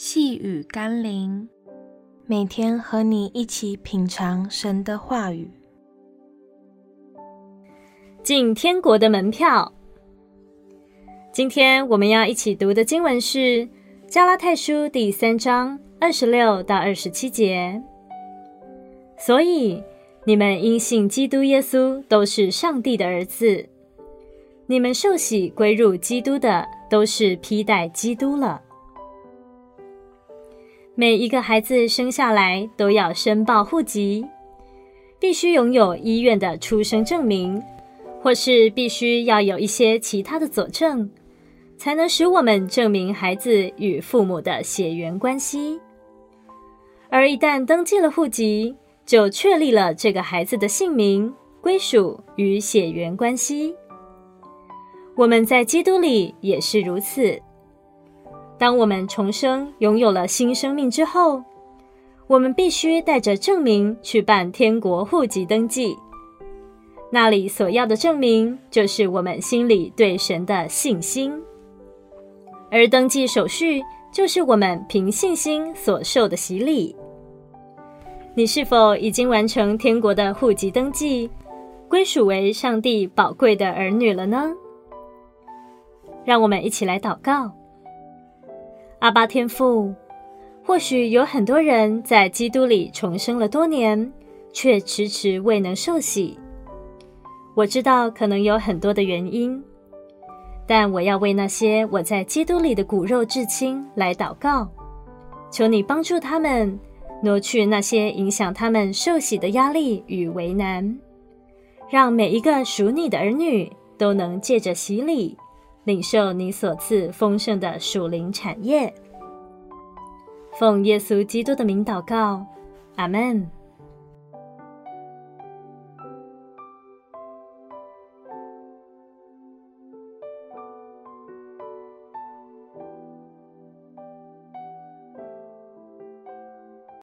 细雨甘霖，每天和你一起品尝神的话语，进天国的门票。今天我们要一起读的经文是《加拉太书》第三章二十六到二十七节。所以你们因信基督耶稣，都是上帝的儿子；你们受洗归入基督的，都是披戴基督了。每一个孩子生下来都要申报户籍，必须拥有医院的出生证明，或是必须要有一些其他的佐证，才能使我们证明孩子与父母的血缘关系。而一旦登记了户籍，就确立了这个孩子的姓名、归属与血缘关系。我们在基督里也是如此。当我们重生，拥有了新生命之后，我们必须带着证明去办天国户籍登记。那里所要的证明，就是我们心里对神的信心。而登记手续，就是我们凭信心所受的洗礼。你是否已经完成天国的户籍登记，归属为上帝宝贵的儿女了呢？让我们一起来祷告。阿巴天父，或许有很多人在基督里重生了多年，却迟迟未能受洗。我知道可能有很多的原因，但我要为那些我在基督里的骨肉至亲来祷告，求你帮助他们挪去那些影响他们受洗的压力与为难，让每一个属你的儿女都能借着洗礼。领受你所赐丰盛的属灵产业，奉耶稣基督的名祷告，阿门。